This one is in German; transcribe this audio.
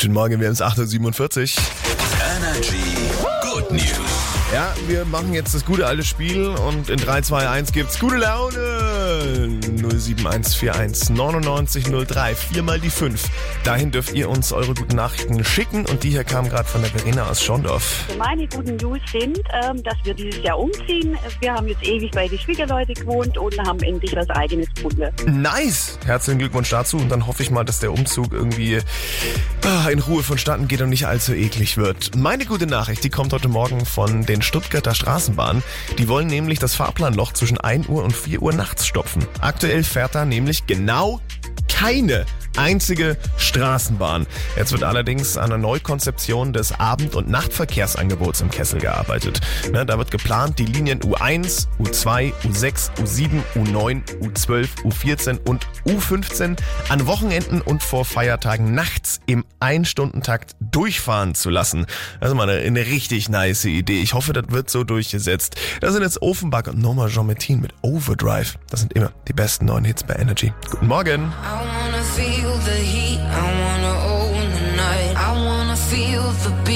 Guten Morgen, wir haben es 8.47 Uhr. Energy Good News. Ja, wir machen jetzt das gute alte Spiel und in 3, 2, 1 gibt's gute Laune. 07141 9903, viermal die 5. Dahin dürft ihr uns eure guten Nachrichten schicken und die hier kamen gerade von der Verena aus Schondorf. Meine guten News sind, ähm, dass wir dieses Jahr umziehen. Wir haben jetzt ewig bei den Schwiegerleuten gewohnt und haben endlich was eigenes gefunden. Nice! Herzlichen Glückwunsch dazu und dann hoffe ich mal, dass der Umzug irgendwie ah, in Ruhe vonstatten geht und nicht allzu eklig wird. Meine gute Nachricht, die kommt heute Morgen von den Stuttgarter Straßenbahnen. Die wollen nämlich das Fahrplanloch zwischen 1 Uhr und 4 Uhr nachts stopfen. Aktuell fährt da nämlich genau keine einzige Straßenbahn. Jetzt wird allerdings an einer Neukonzeption des Abend- und Nachtverkehrsangebots im Kessel gearbeitet. Ne, da wird geplant, die Linien U1, U2, U6, U7, U9, U12, U14 und U15 an Wochenenden und vor Feiertagen nachts im Ein-Stunden-Takt durchfahren zu lassen. Das ist mal eine, eine richtig nice Idee. Ich hoffe, das wird so durchgesetzt. Das sind jetzt Offenbach und Norma Jean-Martin mit Overdrive. Das sind immer die besten neuen Hits bei Energy. Guten Morgen. I wanna feel the heat, I wanna own the night, I wanna feel the beat.